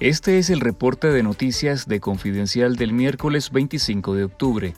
Este es el reporte de noticias de Confidencial del miércoles 25 de octubre.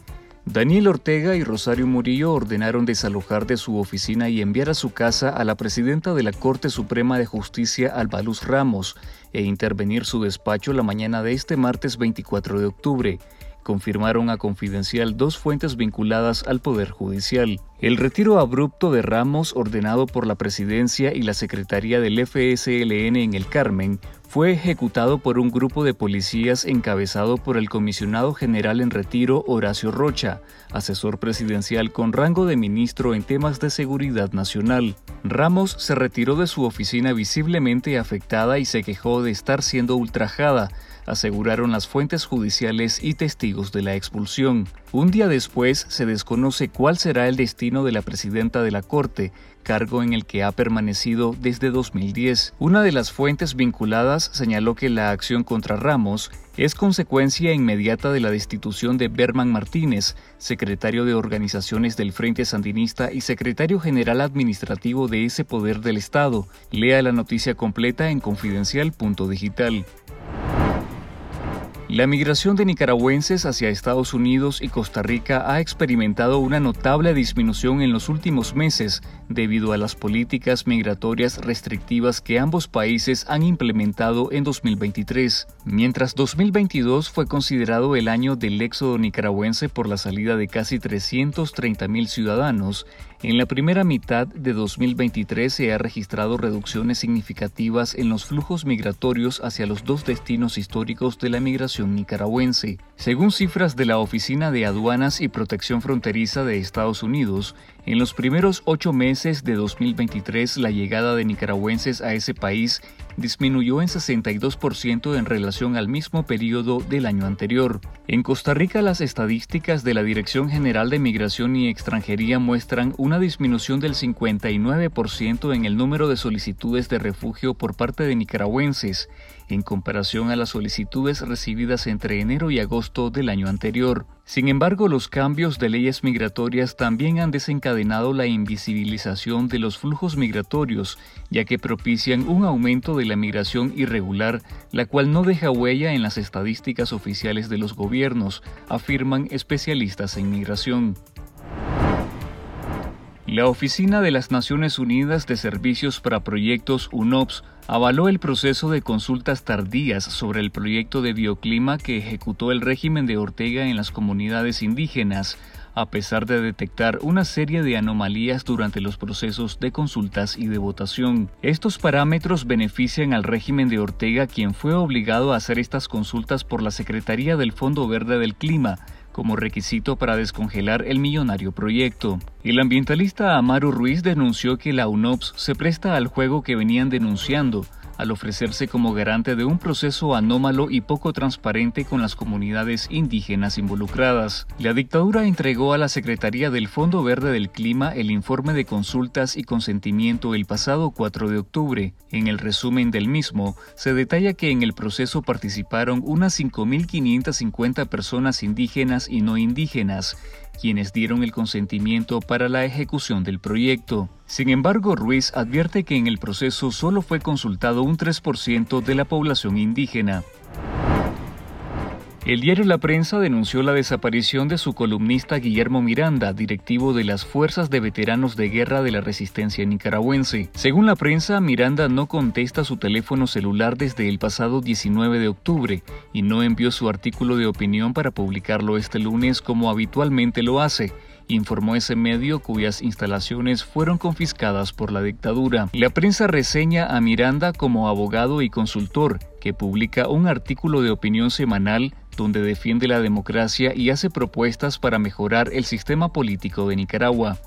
Daniel Ortega y Rosario Murillo ordenaron desalojar de su oficina y enviar a su casa a la presidenta de la Corte Suprema de Justicia, Albaluz Ramos, e intervenir su despacho la mañana de este martes 24 de octubre confirmaron a Confidencial dos fuentes vinculadas al Poder Judicial. El retiro abrupto de Ramos, ordenado por la Presidencia y la Secretaría del FSLN en el Carmen, fue ejecutado por un grupo de policías encabezado por el comisionado general en retiro Horacio Rocha, asesor presidencial con rango de ministro en temas de seguridad nacional. Ramos se retiró de su oficina visiblemente afectada y se quejó de estar siendo ultrajada, aseguraron las fuentes judiciales y testigos de la expulsión. Un día después se desconoce cuál será el destino de la presidenta de la Corte, cargo en el que ha permanecido desde 2010. Una de las fuentes vinculadas señaló que la acción contra Ramos es consecuencia inmediata de la destitución de Berman Martínez, secretario de Organizaciones del Frente Sandinista y secretario general administrativo de ese poder del Estado. Lea la noticia completa en confidencial.digital. La migración de nicaragüenses hacia Estados Unidos y Costa Rica ha experimentado una notable disminución en los últimos meses debido a las políticas migratorias restrictivas que ambos países han implementado en 2023. Mientras 2022 fue considerado el año del éxodo nicaragüense por la salida de casi 330.000 ciudadanos, en la primera mitad de 2023 se ha registrado reducciones significativas en los flujos migratorios hacia los dos destinos históricos de la migración nicaragüense. Según cifras de la Oficina de Aduanas y Protección Fronteriza de Estados Unidos, en los primeros ocho meses de 2023 la llegada de nicaragüenses a ese país disminuyó en 62% en relación al mismo periodo del año anterior. En Costa Rica las estadísticas de la Dirección General de Migración y Extranjería muestran una disminución del 59% en el número de solicitudes de refugio por parte de nicaragüenses en comparación a las solicitudes recibidas entre enero y agosto del año anterior. Sin embargo, los cambios de leyes migratorias también han desencadenado la invisibilización de los flujos migratorios, ya que propician un aumento de la migración irregular, la cual no deja huella en las estadísticas oficiales de los gobiernos, afirman especialistas en migración. La Oficina de las Naciones Unidas de Servicios para Proyectos UNOPS avaló el proceso de consultas tardías sobre el proyecto de bioclima que ejecutó el régimen de Ortega en las comunidades indígenas, a pesar de detectar una serie de anomalías durante los procesos de consultas y de votación. Estos parámetros benefician al régimen de Ortega, quien fue obligado a hacer estas consultas por la Secretaría del Fondo Verde del Clima, como requisito para descongelar el millonario proyecto. El ambientalista Amaro Ruiz denunció que la UNOPS se presta al juego que venían denunciando, al ofrecerse como garante de un proceso anómalo y poco transparente con las comunidades indígenas involucradas. La dictadura entregó a la Secretaría del Fondo Verde del Clima el informe de consultas y consentimiento el pasado 4 de octubre. En el resumen del mismo, se detalla que en el proceso participaron unas 5.550 personas indígenas y no indígenas, quienes dieron el consentimiento para la ejecución del proyecto. Sin embargo, Ruiz advierte que en el proceso solo fue consultado un 3% de la población indígena. El diario La Prensa denunció la desaparición de su columnista Guillermo Miranda, directivo de las Fuerzas de Veteranos de Guerra de la Resistencia Nicaragüense. Según la prensa, Miranda no contesta su teléfono celular desde el pasado 19 de octubre y no envió su artículo de opinión para publicarlo este lunes como habitualmente lo hace informó ese medio cuyas instalaciones fueron confiscadas por la dictadura. La prensa reseña a Miranda como abogado y consultor, que publica un artículo de opinión semanal donde defiende la democracia y hace propuestas para mejorar el sistema político de Nicaragua.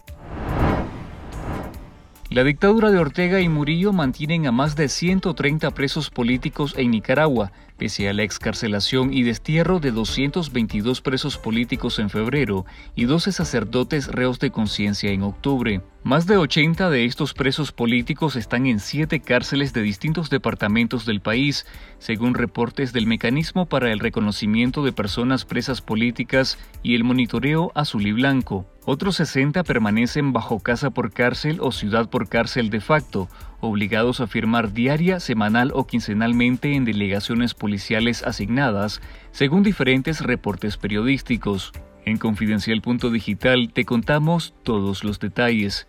La dictadura de Ortega y Murillo mantienen a más de 130 presos políticos en Nicaragua, pese a la excarcelación y destierro de 222 presos políticos en febrero y 12 sacerdotes reos de conciencia en octubre. Más de 80 de estos presos políticos están en siete cárceles de distintos departamentos del país, según reportes del Mecanismo para el Reconocimiento de Personas Presas Políticas y el Monitoreo Azul y Blanco. Otros 60 permanecen bajo casa por cárcel o ciudad por cárcel de facto, obligados a firmar diaria, semanal o quincenalmente en delegaciones policiales asignadas, según diferentes reportes periodísticos. En Confidencial Digital te contamos todos los detalles.